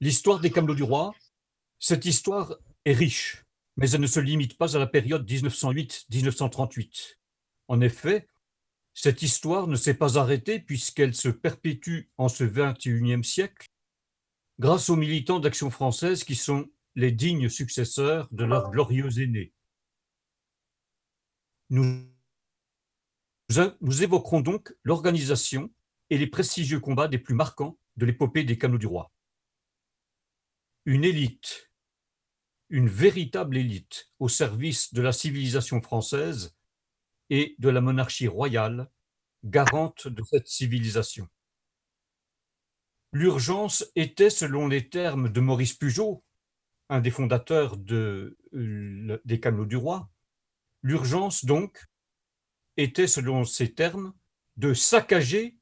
L'histoire des Camelots du Roi, cette histoire est riche, mais elle ne se limite pas à la période 1908-1938. En effet, cette histoire ne s'est pas arrêtée puisqu'elle se perpétue en ce XXIe siècle grâce aux militants d'Action française qui sont les dignes successeurs de leurs glorieux aînés. Nous, nous évoquerons donc l'organisation et les prestigieux combats des plus marquants de l'épopée des Camelots du Roi une élite, une véritable élite au service de la civilisation française et de la monarchie royale, garante de cette civilisation. L'urgence était, selon les termes de Maurice Pugeot, un des fondateurs euh, des Camelots du Roi, l'urgence donc était, selon ces termes, de saccager,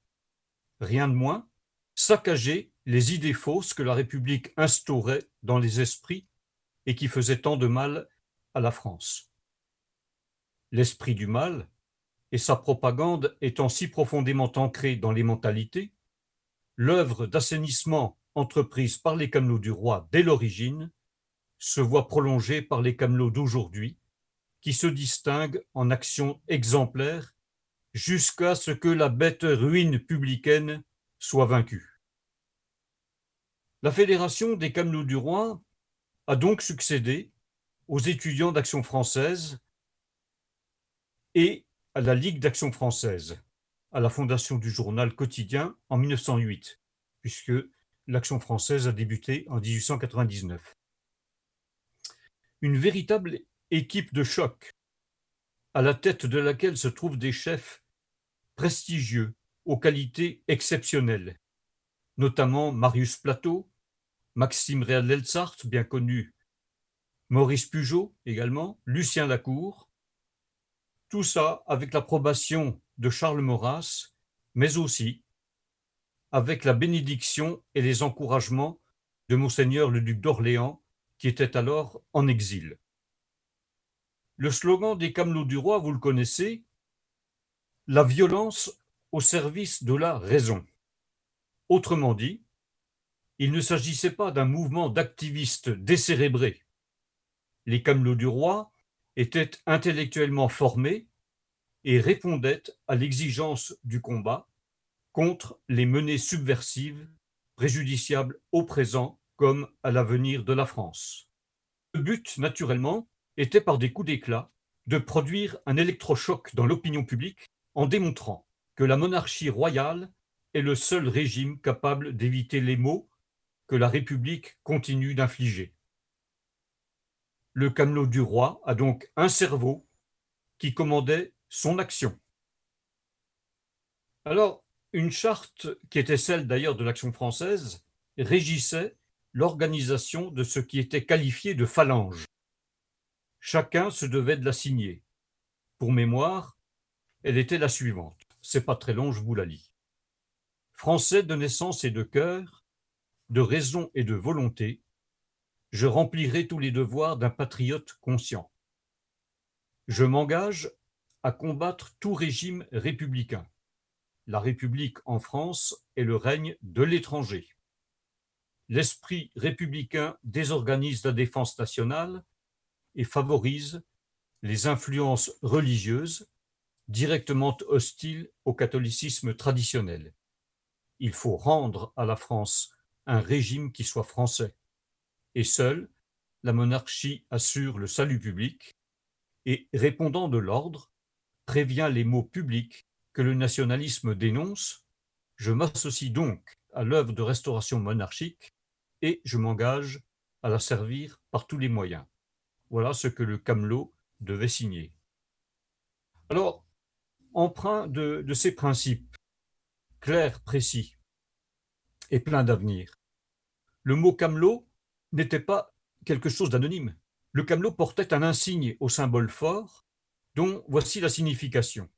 rien de moins, saccager les idées fausses que la République instaurait dans les esprits et qui faisaient tant de mal à la France. L'esprit du mal et sa propagande étant si profondément ancrés dans les mentalités, l'œuvre d'assainissement entreprise par les camelots du roi dès l'origine se voit prolongée par les camelots d'aujourd'hui, qui se distinguent en actions exemplaires jusqu'à ce que la bête ruine publicaine soit vaincue. La Fédération des Camelots du Roi a donc succédé aux étudiants d'Action française et à la Ligue d'Action française, à la fondation du journal quotidien en 1908, puisque l'Action française a débuté en 1899. Une véritable équipe de choc, à la tête de laquelle se trouvent des chefs prestigieux, aux qualités exceptionnelles, notamment Marius Plateau, Maxime Réal-Lelsart, bien connu, Maurice Pugeot également, Lucien Lacour, tout ça avec l'approbation de Charles Maurras, mais aussi avec la bénédiction et les encouragements de monseigneur le duc d'Orléans, qui était alors en exil. Le slogan des Camelots du Roi, vous le connaissez, la violence au service de la raison. Autrement dit, il ne s'agissait pas d'un mouvement d'activistes décérébrés. Les camelots du roi étaient intellectuellement formés et répondaient à l'exigence du combat contre les menées subversives préjudiciables au présent comme à l'avenir de la France. Le but, naturellement, était par des coups d'éclat de produire un électrochoc dans l'opinion publique en démontrant que la monarchie royale est le seul régime capable d'éviter les maux que la République continue d'infliger. Le camelot du roi a donc un cerveau qui commandait son action. Alors, une charte, qui était celle d'ailleurs de l'action française, régissait l'organisation de ce qui était qualifié de phalange. Chacun se devait de la signer. Pour mémoire, elle était la suivante. C'est pas très long, je vous la lis. Français de naissance et de cœur, de raison et de volonté, je remplirai tous les devoirs d'un patriote conscient. Je m'engage à combattre tout régime républicain. La République en France est le règne de l'étranger. L'esprit républicain désorganise la défense nationale et favorise les influences religieuses directement hostiles au catholicisme traditionnel. Il faut rendre à la France un régime qui soit français. Et seule, la monarchie assure le salut public et, répondant de l'ordre, prévient les mots publics que le nationalisme dénonce. Je m'associe donc à l'œuvre de restauration monarchique et je m'engage à la servir par tous les moyens. Voilà ce que le Camelot devait signer. Alors, emprunt de, de ces principes, clairs, précis, et plein d'avenir. Le mot camelot n'était pas quelque chose d'anonyme. Le camelot portait un insigne au symbole fort, dont voici la signification.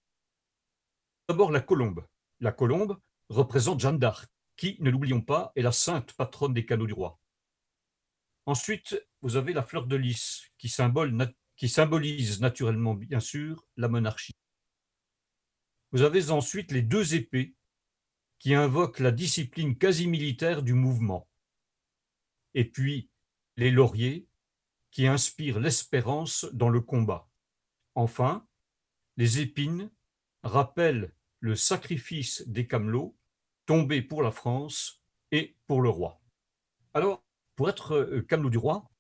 D'abord la colombe. La colombe représente Jeanne d'Arc, qui, ne l'oublions pas, est la sainte patronne des canaux du roi. Ensuite, vous avez la fleur de lys, qui, qui symbolise naturellement, bien sûr, la monarchie. Vous avez ensuite les deux épées qui invoque la discipline quasi militaire du mouvement. et puis les lauriers qui inspirent l'espérance dans le combat. Enfin, les épines rappellent le sacrifice des camelots tombés pour la France et pour le roi. Alors, pour être euh, camelot du roi,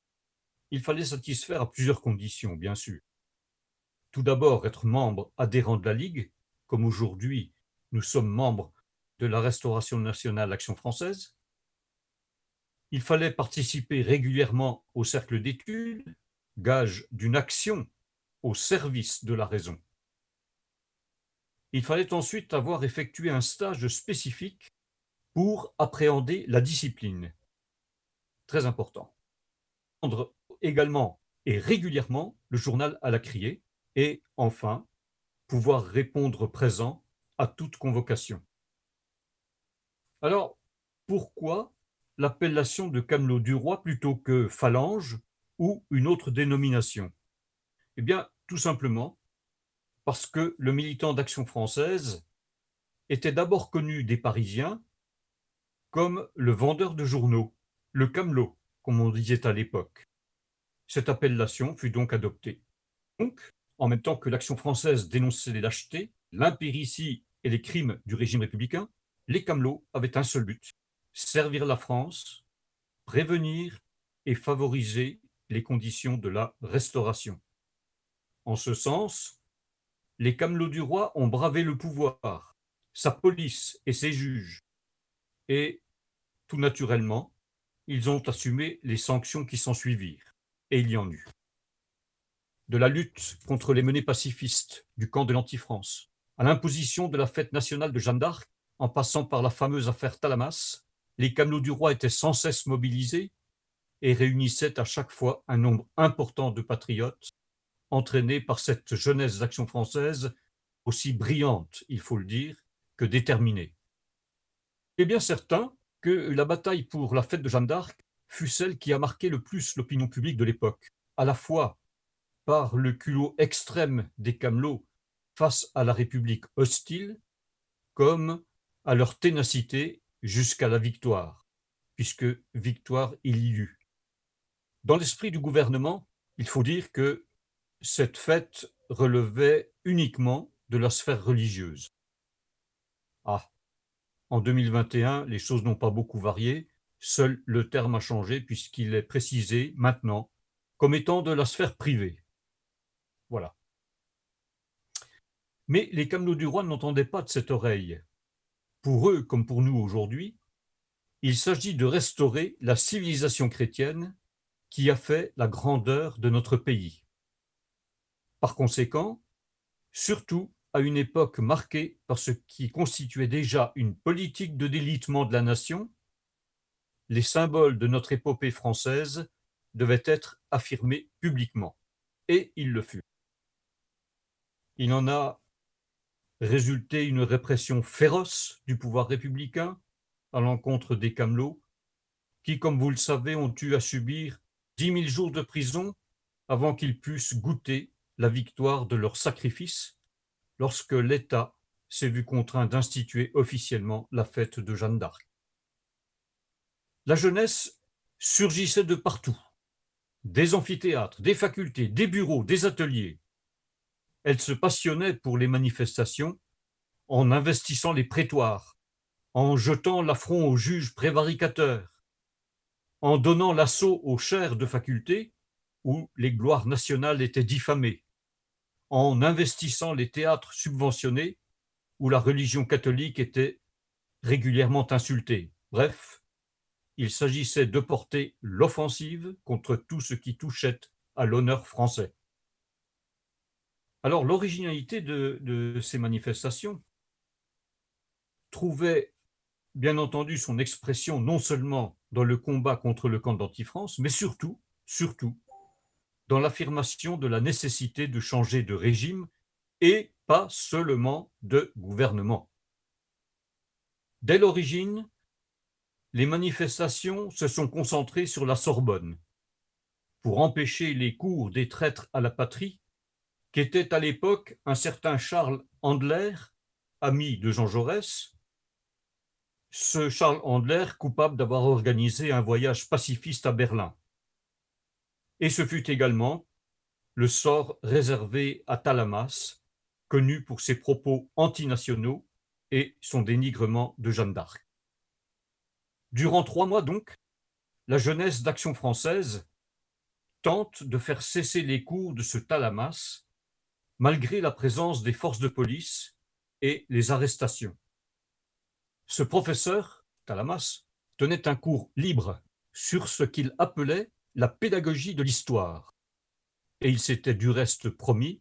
il fallait satisfaire à plusieurs conditions, bien sûr. Tout d'abord, être membre adhérent de la Ligue, comme aujourd'hui nous sommes membres de la Restauration nationale Action française. Il fallait participer régulièrement au cercle d'études, gage d'une action au service de la raison. Il fallait ensuite avoir effectué un stage spécifique pour appréhender la discipline. Très important. Prendre également et régulièrement le journal à la criée et enfin pouvoir répondre présent à toute convocation. Alors, pourquoi l'appellation de camelot du roi plutôt que phalange ou une autre dénomination? Eh bien, tout simplement parce que le militant d'Action française était d'abord connu des Parisiens comme le vendeur de journaux, le camelot, comme on disait à l'époque. Cette appellation fut donc adoptée. Donc, en même temps que l'Action française dénonçait les lâchetés, l'impéritie et les crimes du régime républicain, les camelots avaient un seul but, servir la France, prévenir et favoriser les conditions de la restauration. En ce sens, les camelots du roi ont bravé le pouvoir, sa police et ses juges, et, tout naturellement, ils ont assumé les sanctions qui s'ensuivirent, et il y en eut. De la lutte contre les menées pacifistes du camp de l'Anti-France, à l'imposition de la fête nationale de Jeanne d'Arc, en passant par la fameuse affaire Talamas, les camelots du roi étaient sans cesse mobilisés et réunissaient à chaque fois un nombre important de patriotes entraîné par cette jeunesse d'action française aussi brillante, il faut le dire, que déterminée. Il est bien certain que la bataille pour la fête de Jeanne d'Arc fut celle qui a marqué le plus l'opinion publique de l'époque, à la fois par le culot extrême des camelots face à la République hostile, comme à leur ténacité jusqu'à la victoire, puisque victoire il y eut. Dans l'esprit du gouvernement, il faut dire que cette fête relevait uniquement de la sphère religieuse. Ah, en 2021, les choses n'ont pas beaucoup varié, seul le terme a changé puisqu'il est précisé maintenant comme étant de la sphère privée. Voilà. Mais les camelots du roi n'entendaient pas de cette oreille. Pour eux, comme pour nous aujourd'hui, il s'agit de restaurer la civilisation chrétienne qui a fait la grandeur de notre pays. Par conséquent, surtout à une époque marquée par ce qui constituait déjà une politique de délitement de la nation, les symboles de notre épopée française devaient être affirmés publiquement. Et il le fut. Il en a résulté une répression féroce du pouvoir républicain à l'encontre des camelots, qui, comme vous le savez, ont eu à subir dix mille jours de prison avant qu'ils puissent goûter la victoire de leur sacrifice lorsque l'État s'est vu contraint d'instituer officiellement la fête de Jeanne d'Arc. La jeunesse surgissait de partout, des amphithéâtres, des facultés, des bureaux, des ateliers. Elle se passionnait pour les manifestations en investissant les prétoires, en jetant l'affront aux juges prévaricateurs, en donnant l'assaut aux chaires de facultés où les gloires nationales étaient diffamées, en investissant les théâtres subventionnés où la religion catholique était régulièrement insultée. Bref, il s'agissait de porter l'offensive contre tout ce qui touchait à l'honneur français. Alors l'originalité de, ces manifestations trouvait bien entendu son expression non seulement dans le combat contre le camp d'Antifrance, mais surtout, surtout, dans l'affirmation de la nécessité de changer de régime et pas seulement de gouvernement. Dès l'origine, les manifestations se sont concentrées sur la Sorbonne pour empêcher les cours des traîtres à la patrie qu'était à l'époque un certain Charles Andler, ami de Jean Jaurès, ce Charles Handler coupable d'avoir organisé un voyage pacifiste à Berlin. Et ce fut également le sort réservé à Talamas, connu pour ses propos antinationaux et son dénigrement de Jeanne d'Arc. Durant trois mois donc, la jeunesse d'Action française tente de faire cesser les cours de ce Talamas, malgré la présence des forces de police et les arrestations. Ce professeur, Talamas, tenait un cours libre sur ce qu'il appelait la pédagogie de l'histoire, et il s'était du reste promis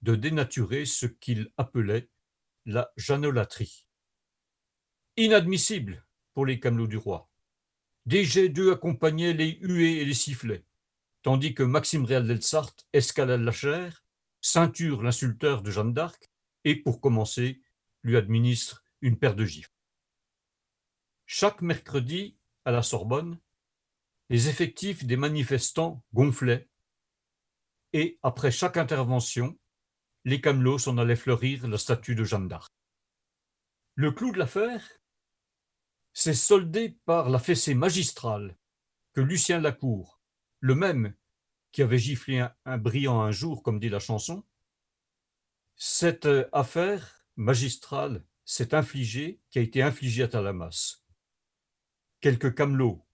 de dénaturer ce qu'il appelait la jeannolatrie. Inadmissible pour les camelots du roi. Des jets d'eux accompagnaient les huées et les sifflets, tandis que Maxime Réal d'Elsart escalade la chair, ceinture l'insulteur de Jeanne d'Arc et, pour commencer, lui administre une paire de gifles. Chaque mercredi, à la Sorbonne, les effectifs des manifestants gonflaient et, après chaque intervention, les camelots s'en allaient fleurir la statue de Jeanne d'Arc. Le clou de l'affaire s'est soldé par la fessée magistrale que Lucien Lacour, le même qui avait giflé un, brillant un jour, comme dit la chanson, cette euh, affaire magistrale s'est infligée, qui a été infligée à Talamas. Quelques camelots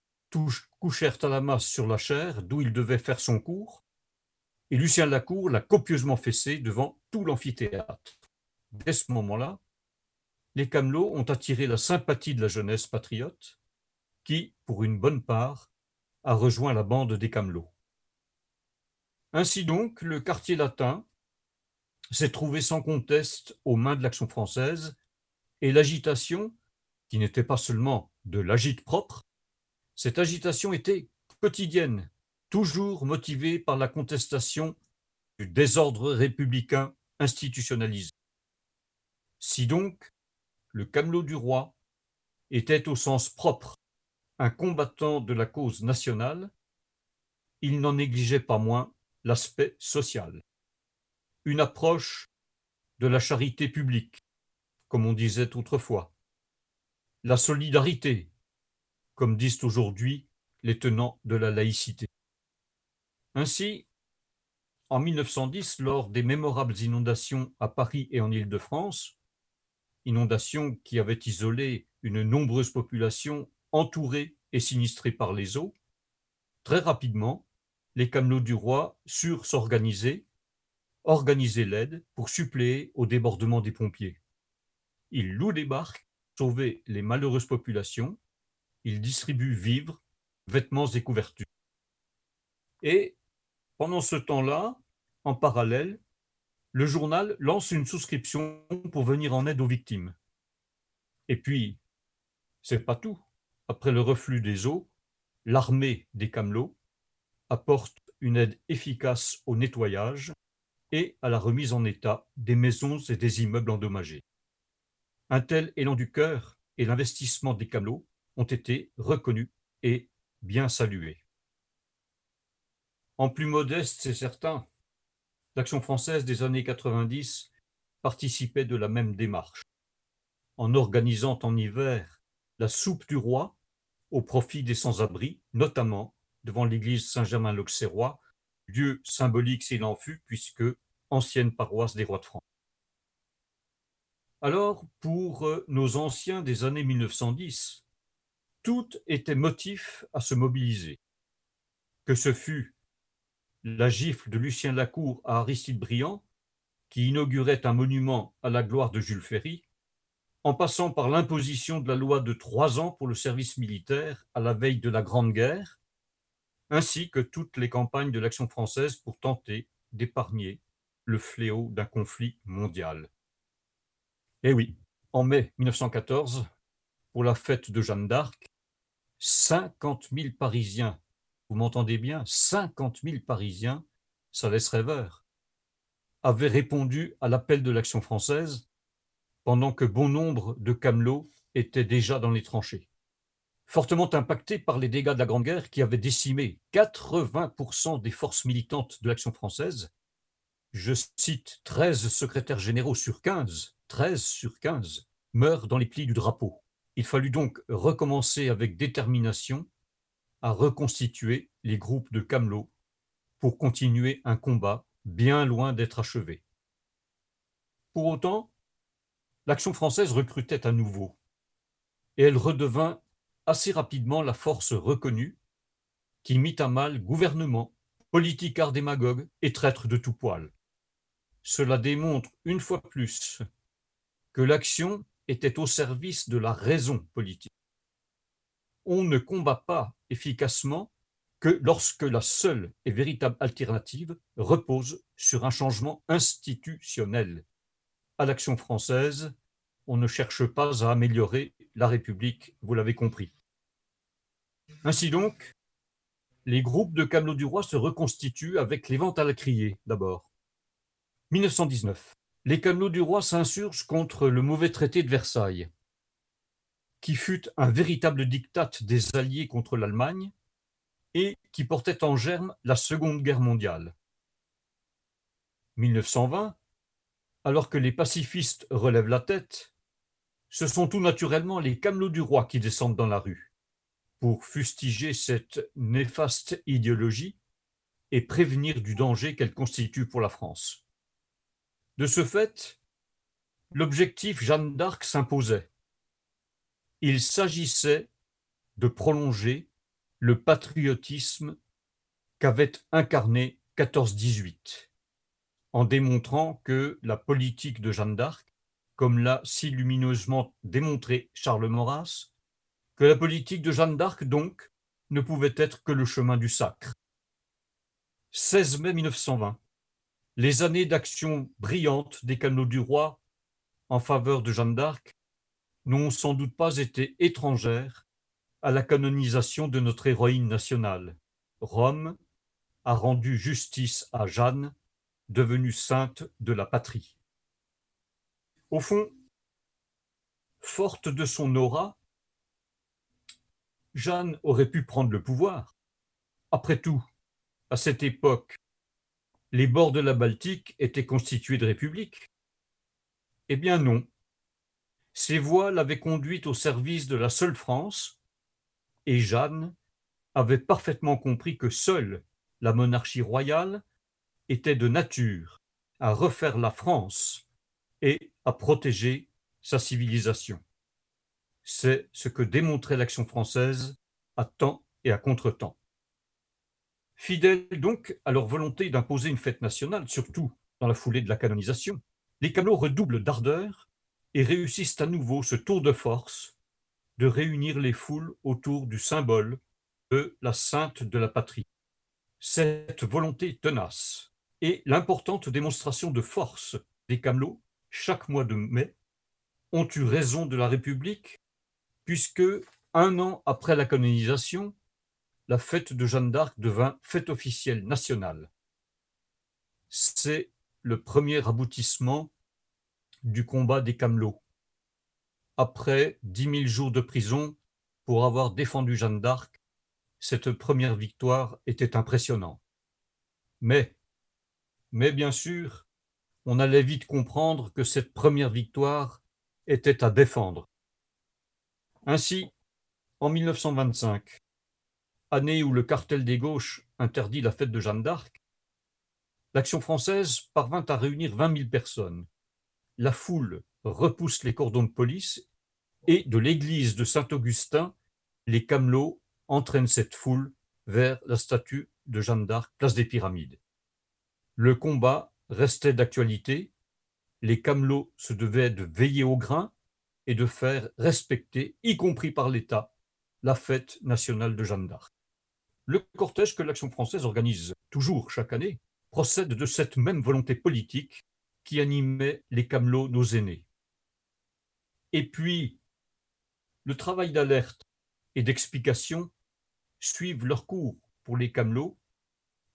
couchèrent Talamas sur la chair d'où il devait faire son cours, et Lucien Lacour l'a copieusement fessé devant tout l'amphithéâtre. Dès ce moment-là, les camelots ont attiré la sympathie de la jeunesse patriote, qui, pour une bonne part, a rejoint la bande des camelots. Ainsi donc, le quartier latin s'est trouvé sans conteste aux mains de l'action française, et l'agitation, qui n'était pas seulement de l'agite propre, cette agitation était quotidienne, toujours motivée par la contestation du désordre républicain institutionnalisé. Si donc le camelot du roi était au sens propre un combattant de la cause nationale, il n'en négligeait pas moins l'aspect social. Une approche de la charité publique, comme on disait autrefois. La solidarité, comme disent aujourd'hui les tenants de la laïcité. Ainsi, en 1910, lors des mémorables inondations à Paris et en Île-de-France, inondations qui avaient isolé une nombreuse population entourée et sinistrée par les eaux, très rapidement, les camelots du roi surent s'organiser, organiser l'aide pour suppléer au débordement des pompiers. Ils louent des barques, sauver les malheureuses populations, ils distribuent vivres, vêtements et couvertures. Et pendant ce temps-là, en parallèle, le journal lance une souscription pour venir en aide aux victimes. Et puis, c'est pas tout. Après le reflux des eaux, l'armée des camelots apporte une aide efficace au nettoyage et à la remise en état des maisons et des immeubles endommagés. Un tel élan du cœur et l'investissement des camelots ont été reconnus et bien salués. En plus modeste, c'est certain, L'Action française des années 90 participait de la même démarche, en organisant en hiver la soupe du roi au profit des sans-abri, notamment devant l'église Saint-Germain-l'Auxerrois, lieu symbolique s'il en fut, puisque ancienne paroisse des rois de France. Alors, pour euh, nos anciens des années 1910, tout était motif à se mobiliser. Que ce fût la gifle de Lucien Lacour à Aristide Briand, qui inaugurait un monument à la gloire de Jules Ferry, en passant par l'imposition de la loi de trois ans pour le service militaire à la veille de la Grande Guerre, ainsi que toutes les campagnes de l'action française pour tenter d'épargner le fléau d'un conflit mondial. Eh oui, en mai 1914, pour la fête de Jeanne d'Arc, 50 000 Parisiens vous m'entendez bien, 50 000 Parisiens, ça laisse rêveur, avaient répondu à l'appel de l'action française pendant que bon nombre de camelots étaient déjà dans les tranchées. Fortement impactés par les dégâts de la Grande Guerre qui avaient décimé 80% des forces militantes de l'action française, je cite 13 secrétaires généraux sur 15, 13 sur 15 meurent dans les plis du drapeau. Il fallut donc recommencer avec détermination à reconstituer les groupes de camelots pour continuer un combat bien loin d'être achevé. Pour autant, l'action française recrutait à nouveau, et elle redevint assez rapidement la force reconnue qui mit à mal gouvernement, politicards démagogues et traîtres de tout poil. Cela démontre une fois plus que l'action était au service de la raison politique. On ne combat pas efficacement que lorsque la seule et véritable alternative repose sur un changement institutionnel. À l'action française, on ne cherche pas à améliorer la République, vous l'avez compris. Ainsi donc, les groupes de camelots du roi se reconstituent avec les ventes à la criée d'abord. 1919. Les camelots du roi s'insurgent contre le mauvais traité de Versailles, qui fut un véritable diktat des Alliés contre l'Allemagne et qui portait en germe la Seconde Guerre mondiale. 1920, alors que les pacifistes relèvent la tête, ce sont tout naturellement les camelots du roi qui descendent dans la rue pour fustiger cette néfaste idéologie et prévenir du danger qu'elle constitue pour la France. De ce fait, l'objectif Jeanne d'Arc s'imposait. Il s'agissait de prolonger le patriotisme qu'avait incarné 14-18, en démontrant que la politique de Jeanne d'Arc, comme l'a si lumineusement démontré Charles Maurras, que la politique de Jeanne d'Arc, donc, ne pouvait être que le chemin du sacre. 16 mai 1920. Les années d'action brillante des canaux du roi en faveur de Jeanne d'Arc n'ont sans doute pas été étrangères à la canonisation de notre héroïne nationale. Rome a rendu justice à Jeanne, devenue sainte de la patrie. Au fond, forte de son aura, Jeanne aurait pu prendre le pouvoir. Après tout, à cette époque, les bords de la Baltique étaient constitués de républiques. Eh bien non. Ces voies l'avaient conduite au service de la seule France, et Jeanne avait parfaitement compris que seule la monarchie royale était de nature à refaire la France et à protéger sa civilisation. C'est ce que démontrait l'action française à temps et à contre-temps. Fidèles donc à leur volonté d'imposer une fête nationale, surtout dans la foulée de la canonisation, les Camelots redoublent d'ardeur et réussissent à nouveau ce tour de force de réunir les foules autour du symbole de la sainte de la patrie. Cette volonté tenace et l'importante démonstration de force des Camelots chaque mois de mai ont eu raison de la République puisque un an après la canonisation, la fête de Jeanne d'Arc devint fête officielle nationale. C'est le premier aboutissement du combat des Camelots. Après dix mille jours de prison pour avoir défendu Jeanne d'Arc, cette première victoire était impressionnante. Mais, mais bien sûr, on allait vite comprendre que cette première victoire était à défendre. Ainsi, en 1925, année où le cartel des gauches interdit la fête de Jeanne d'Arc, l'action française parvint à réunir 20 000 personnes. La foule repousse les cordons de police et de l'église de Saint-Augustin, les camelots entraînent cette foule vers la statue de Jeanne d'Arc, place des Pyramides. Le combat restait d'actualité, les camelots se devaient de veiller au grain et de faire respecter, y compris par l'État, la fête nationale de Jeanne d'Arc. Le cortège que l'Action française organise toujours chaque année procède de cette même volonté politique qui animait les camelots, nos aînés. Et puis, le travail d'alerte et d'explication suivent leur cours pour les camelots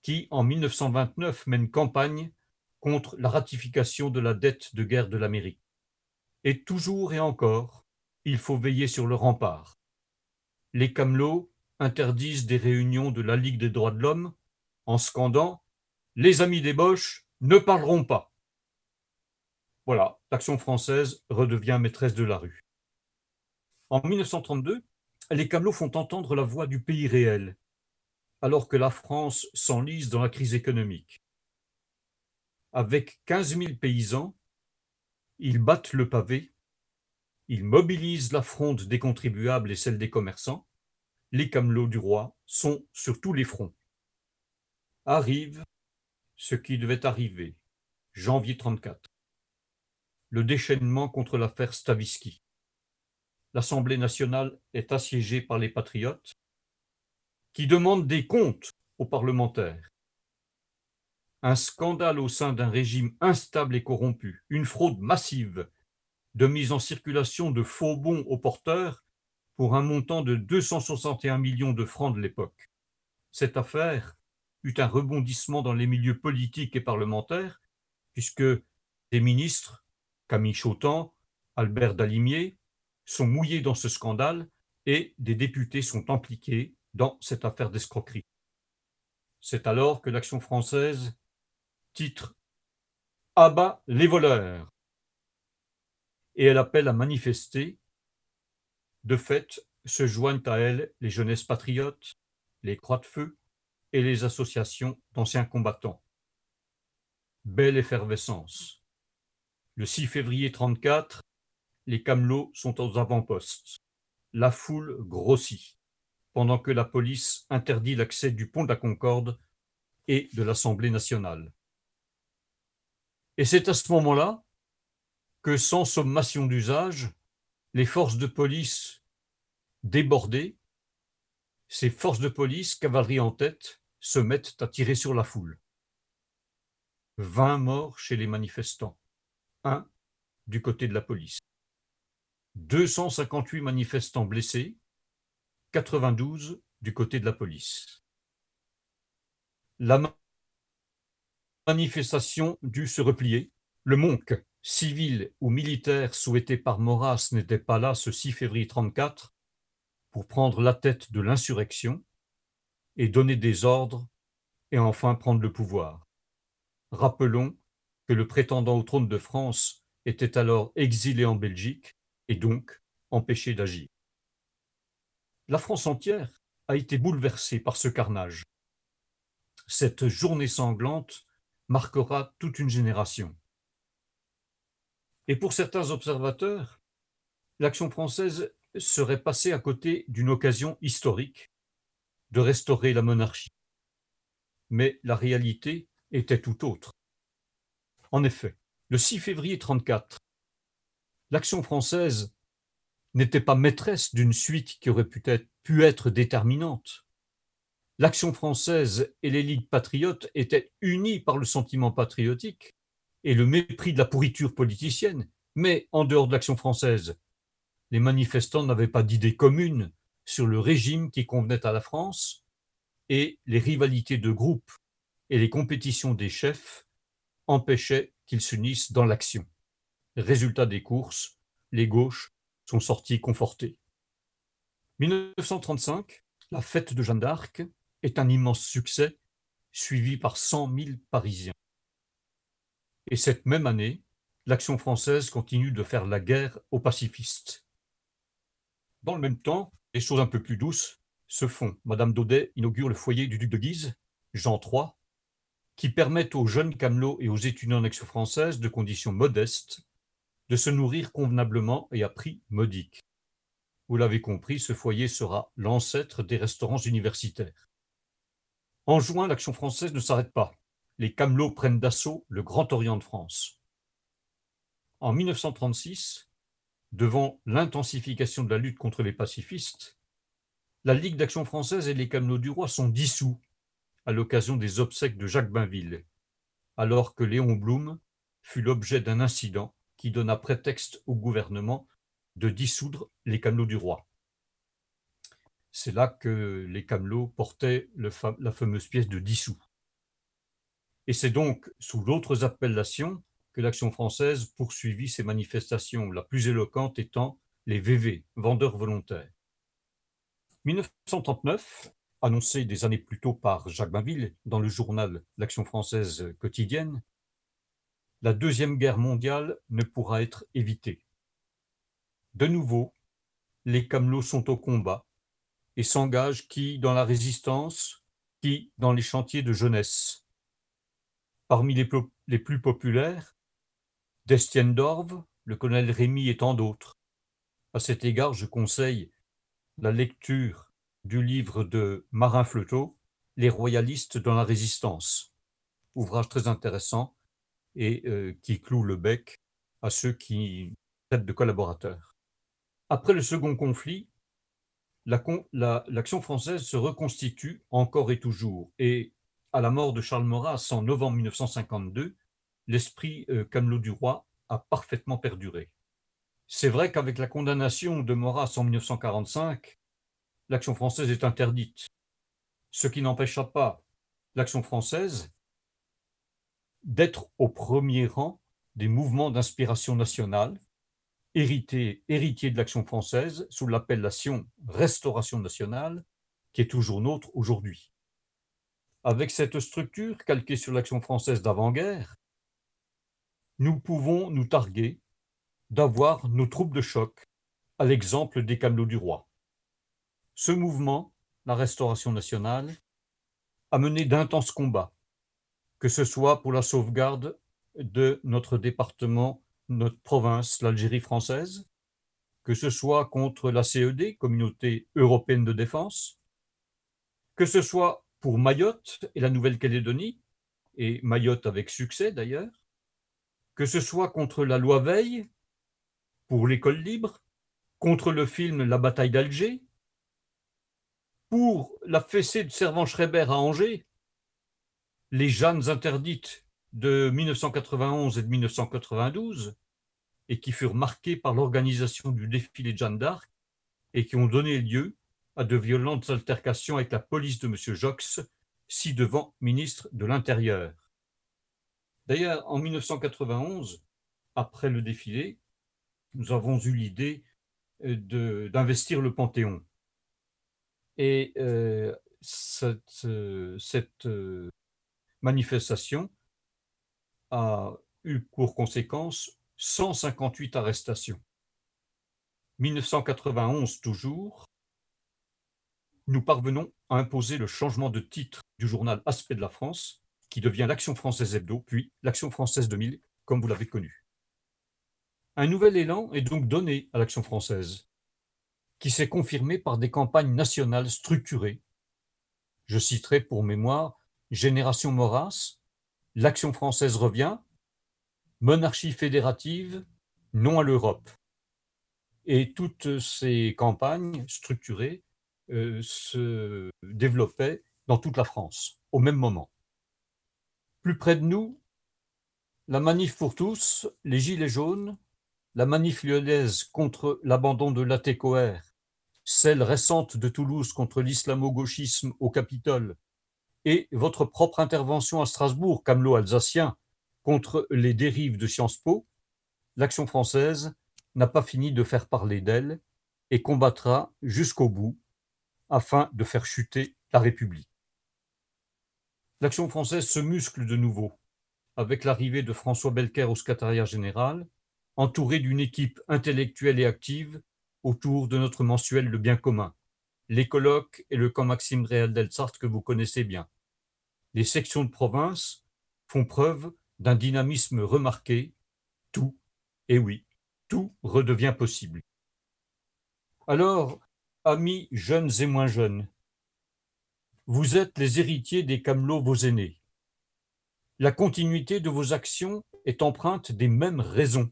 qui, en 1929, mènent campagne contre la ratification de la dette de guerre de l'Amérique. Et toujours et encore, il faut veiller sur le rempart. Les camelots interdisent des réunions de la Ligue des droits de l'homme en scandant Les amis des Boches ne parleront pas. Voilà, l'action française redevient maîtresse de la rue. En 1932, les camelots font entendre la voix du pays réel, alors que la France s'enlise dans la crise économique. Avec 15 000 paysans, ils battent le pavé, ils mobilisent la fronde des contribuables et celle des commerçants. Les camelots du roi sont sur tous les fronts. Arrive ce qui devait arriver, janvier 34. Le déchaînement contre l'affaire Stavisky. L'Assemblée nationale est assiégée par les patriotes qui demandent des comptes aux parlementaires. Un scandale au sein d'un régime instable et corrompu, une fraude massive de mise en circulation de faux bons aux porteurs pour un montant de 261 millions de francs de l'époque. Cette affaire eut un rebondissement dans les milieux politiques et parlementaires, puisque des ministres, Camille Chautan, Albert Dalimier, sont mouillés dans ce scandale et des députés sont impliqués dans cette affaire d'escroquerie. C'est alors que l'Action française titre Abat les voleurs et elle appelle à manifester. De fait, se joignent à elle les jeunesses patriotes, les croix de feu et les associations d'anciens combattants. Belle effervescence. Le 6 février 1934, les camelots sont aux avant-postes. La foule grossit, pendant que la police interdit l'accès du pont de la Concorde et de l'Assemblée nationale. Et c'est à ce moment-là que sans sommation d'usage, les forces de police débordées, ces forces de police, cavalerie en tête, se mettent à tirer sur la foule. 20 morts chez les manifestants, un du côté de la police. 258 manifestants blessés, 92 du côté de la police. Manifestation dut se replier. Le MONC, civil ou militaire souhaité par Maurras n'était pas là ce 6 février 34 pour prendre la tête de l'insurrection et donner des ordres et enfin prendre le pouvoir. Rappelons que le prétendant au trône de France était alors exilé en Belgique et donc empêché d'agir. La France entière a été bouleversée par ce carnage. Cette journée sanglante marquera toute une génération. Et pour certains observateurs, l'action française serait passée à côté d'une occasion historique de restaurer la monarchie. Mais la réalité était tout autre. En effet, le 6 février 1934, l'action française n'était pas maîtresse d'une suite qui aurait pu être, pu être déterminante. L'action française et l'élite patriote étaient unies par le sentiment patriotique et le mépris de la pourriture politicienne, mais en dehors de l'action française, les manifestants n'avaient pas d'idée commune sur le régime qui convenait à la France, et les rivalités de groupe et les compétitions des chefs empêchaient qu'ils s'unissent dans l'action. Résultat des courses, les gauches sont sorties confortées. 1935, la fête de Jeanne d'Arc est un immense succès, suivi par 100 000 Parisiens. Et cette même année, l'action française continue de faire la guerre aux pacifistes. Dans le même temps, les choses un peu plus douces se font. Madame Daudet inaugure le foyer du duc de Guise, Jean III, qui permet aux jeunes camelots et aux étudiants d'action française de conditions modestes de se nourrir convenablement et à prix modique. Vous l'avez compris, ce foyer sera l'ancêtre des restaurants universitaires. En juin, l'action française ne s'arrête pas les Camelots prennent d'assaut le Grand Orient de France. En 1936, devant l'intensification de la lutte contre les pacifistes, la Ligue d'action française et les Camelots du Roi sont dissous à l'occasion des obsèques de Jacques Bainville, alors que Léon Blum fut l'objet d'un incident qui donna prétexte au gouvernement de dissoudre les Camelots du Roi. C'est là que les Camelots portaient la fameuse pièce de dissous. Et c'est donc sous d'autres appellations que l'Action française poursuivit ses manifestations, la plus éloquente étant les VV, vendeurs volontaires. 1939, annoncé des années plus tôt par Jacques Bainville dans le journal L'Action française quotidienne, la Deuxième Guerre mondiale ne pourra être évitée. De nouveau, les camelots sont au combat et s'engagent qui dans la résistance, qui dans les chantiers de jeunesse. Parmi les, plus populaires, Destienne d'Orve, le colonel Rémy et tant d'autres. À cet égard, je conseille la lecture du livre de Marin Fleutot, Les royalistes dans la résistance, ouvrage très intéressant et euh, qui cloue le bec à ceux qui traitent de collaborateurs. Après le second conflit, l'action française se reconstitue encore et toujours. Et à la mort de Charles Maurras en novembre 1952, l'esprit euh, camelot du roi a parfaitement perduré. C'est vrai qu'avec la condamnation de Maurras en 1945, l'action française est interdite, ce qui n'empêcha pas l'action française d'être au premier rang des mouvements d'inspiration nationale, hérité, héritier de l'action française sous l'appellation Restauration nationale, qui est toujours nôtre aujourd'hui. Avec cette structure calquée sur l'action française d'avant-guerre, nous pouvons nous targuer d'avoir nos troupes de choc, à l'exemple des Camelots du Roi. Ce mouvement, la Restauration nationale, a mené d'intenses combats, que ce soit pour la sauvegarde de notre département, notre province, l'Algérie française, que ce soit contre la CED, Communauté européenne de défense, que ce soit pour Mayotte et la Nouvelle-Calédonie, et Mayotte avec succès d'ailleurs, que ce soit contre la loi Veil, pour l'école libre, contre le film La bataille d'Alger, pour la fessée de Servan-Schreiber à Angers, les Jeannes interdites de 1991 et de 1992, et qui furent marquées par l'organisation du défilé Jeanne d'Arc, et qui ont donné lieu à de violentes altercations avec la police de M. Jox, ci-devant ministre de l'Intérieur. D'ailleurs, en 1991, après le défilé, nous avons eu l'idée euh, d'investir le Panthéon. Et euh, cette, euh, cette manifestation a eu pour conséquence 158 arrestations. 1991 toujours, nous parvenons à imposer le changement de titre du journal Aspect de la France, qui devient l'Action française hebdo, puis l'Action française 2000, comme vous l'avez connu. Un nouvel élan est donc donné à l'Action française, qui s'est confirmé par des campagnes nationales structurées. Je citerai pour mémoire Génération Maurras, L'Action française revient, Monarchie fédérative, Non à l'Europe. Et toutes ces campagnes structurées euh, se développait dans toute la France au même moment. Plus près de nous, la manif pour tous, les Gilets jaunes, la manif lyonnaise contre l'abandon de l'ATCOR, celle récente de Toulouse contre l'islamo-gauchisme au Capitole, et votre propre intervention à Strasbourg, camelot alsacien, contre les dérives de Sciences Po, l'action française n'a pas fini de faire parler d'elle et combattra jusqu'au bout afin de faire chuter la République. L'action française se muscle de nouveau avec l'arrivée de François Belker au secrétariat général, entouré d'une équipe intellectuelle et active autour de notre mensuel Le Bien commun, les colloques et le camp Maxime Réal d'Elsart que vous connaissez bien. Les sections de province font preuve d'un dynamisme remarqué. Tout, et oui, tout redevient possible. Alors, amis jeunes et moins jeunes, vous êtes les héritiers des camelots vos aînés. La continuité de vos actions est empreinte des mêmes raisons,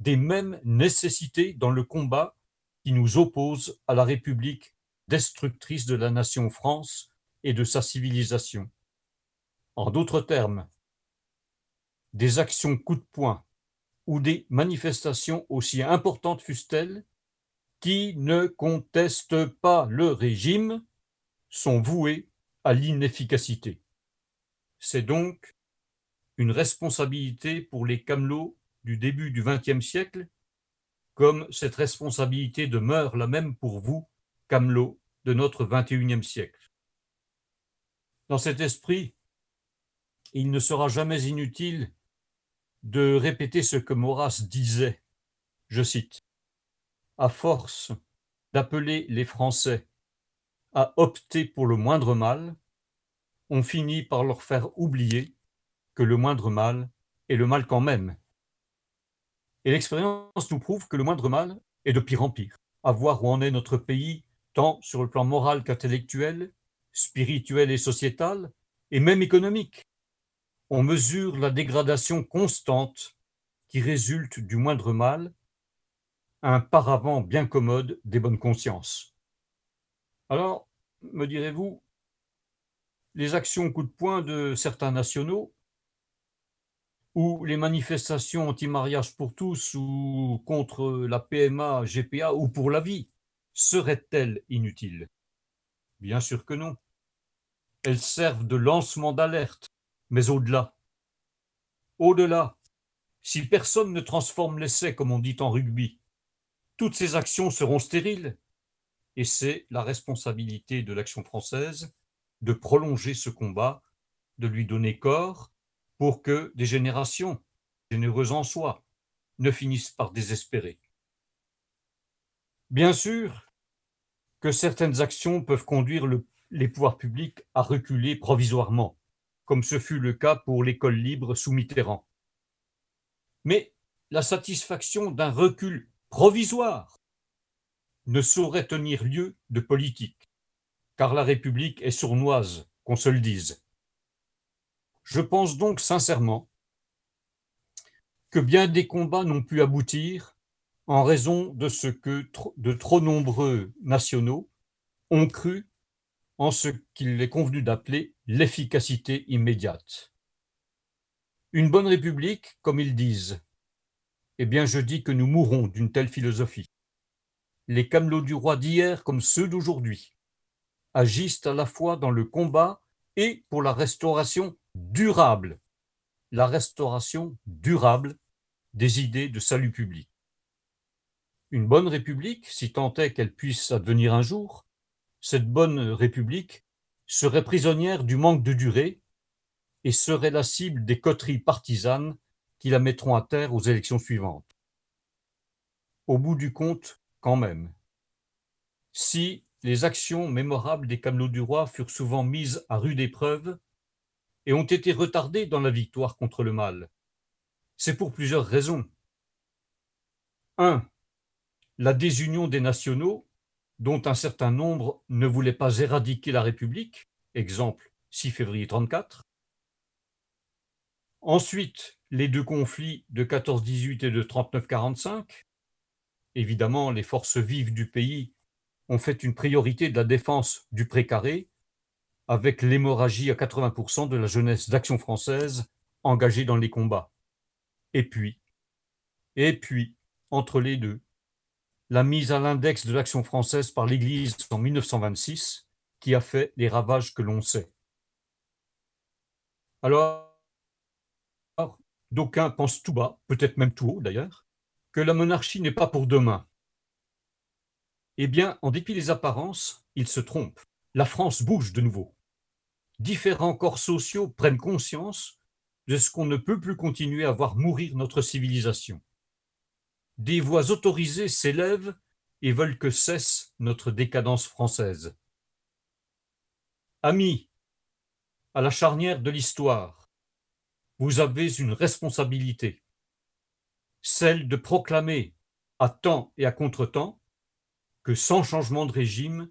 des mêmes nécessités dans le combat qui nous oppose à la République destructrice de la nation France et de sa civilisation. En d'autres termes, des actions coup de poing ou des manifestations aussi importantes fussent-elles qui ne contestent pas le régime sont voués à l'inefficacité. C'est donc une responsabilité pour les camelots du début du XXe siècle, comme cette responsabilité demeure la même pour vous, camelots de notre XXIe siècle. Dans cet esprit, il ne sera jamais inutile de répéter ce que Maurras disait, je cite, À force d'appeler les Français à opter pour le moindre mal, on finit par leur faire oublier que le moindre mal est le mal quand même. Et l'expérience nous prouve que le moindre mal est de pire en pire. À voir où en est notre pays, tant sur le plan moral qu'intellectuel, spirituel et sociétal, et même économique. On mesure la dégradation constante qui résulte du moindre mal, un paravent bien commode des bonnes consciences. Alors, me direz-vous, les actions coup de poing de certains nationaux ou les manifestations anti-mariage pour tous ou contre la PMA, GPA ou pour la vie seraient-elles inutiles? Bien sûr que non. Elles servent de lancement d'alerte, mais au-delà. Au-delà, si personne ne transforme l'essai, comme on dit en rugby, toutes ces actions seront stériles. Et c'est la responsabilité de l'action française de prolonger ce combat, de lui donner corps, pour que des générations, généreuses en soi, ne finissent par désespérer. Bien sûr que certaines actions peuvent conduire les pouvoirs publics à reculer provisoirement, comme ce fut le cas pour l'école libre sous Mitterrand. Mais la satisfaction d'un recul provisoire ne saurait tenir lieu de politique, car la République est sournoise, qu'on se le dise. Je pense donc sincèrement que bien des combats n'ont pu aboutir en raison de ce que de trop nombreux nationaux ont cru en ce qu'il est convenu d'appeler l'efficacité immédiate. Une bonne république, comme ils disent, eh bien je dis que nous mourrons d'une telle philosophie. Les camelots du roi d'hier comme ceux d'aujourd'hui agissent à la fois dans le combat et pour la restauration durable, la restauration durable des idées de salut public. Une bonne république, si tant est qu'elle puisse advenir un jour, cette bonne république serait prisonnière du manque de durée et serait la cible des coteries partisanes qui la mettront à terre aux élections suivantes. Au bout du compte, quand même, si les actions mémorables des camelots du roi furent souvent mises à rude épreuve et ont été retardées dans la victoire contre le mal. C'est pour plusieurs raisons. 1. La désunion des nationaux, dont un certain nombre ne voulaient pas éradiquer la République, exemple 6 février 34. Ensuite, les deux conflits de 14-18 et de 39-45. Évidemment, les forces vives du pays ont fait une priorité de la défense du précaré, avec l'hémorragie à 80% de la jeunesse d'Action française engagée dans les combats. Et puis, et puis, entre les deux, la mise à l'index de l'Action française par l'Église en 1926, qui a fait les ravages que l'on sait. Alors, d'aucuns pensent tout bas, peut-être même tout haut d'ailleurs, que la monarchie n'est pas pour demain, eh bien, en dépit des apparences, il se trompe. La France bouge de nouveau. Différents corps sociaux prennent conscience de ce qu'on ne peut plus continuer à voir mourir notre civilisation. Des voix autorisées s'élèvent et veulent que cesse notre décadence française. Amis, à la charnière de l'histoire, vous avez une responsabilité, celle de proclamer à temps et à contre-temps que sans changement de régime,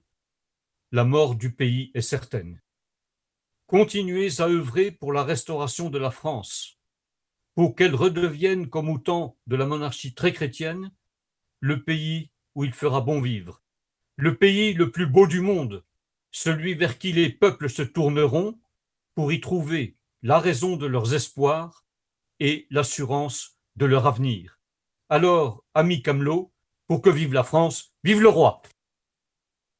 la mort du pays est certaine. Continuez à œuvrer pour la restauration de la France, pour qu'elle redevienne, comme au temps de la monarchie très chrétienne, le pays où il fera bon vivre, le pays le plus beau du monde, celui vers qui les peuples se tourneront pour y trouver la raison de leurs espoirs et l'assurance de leur avenir. Alors, ami Camelot, pour que vive la France, vive le roi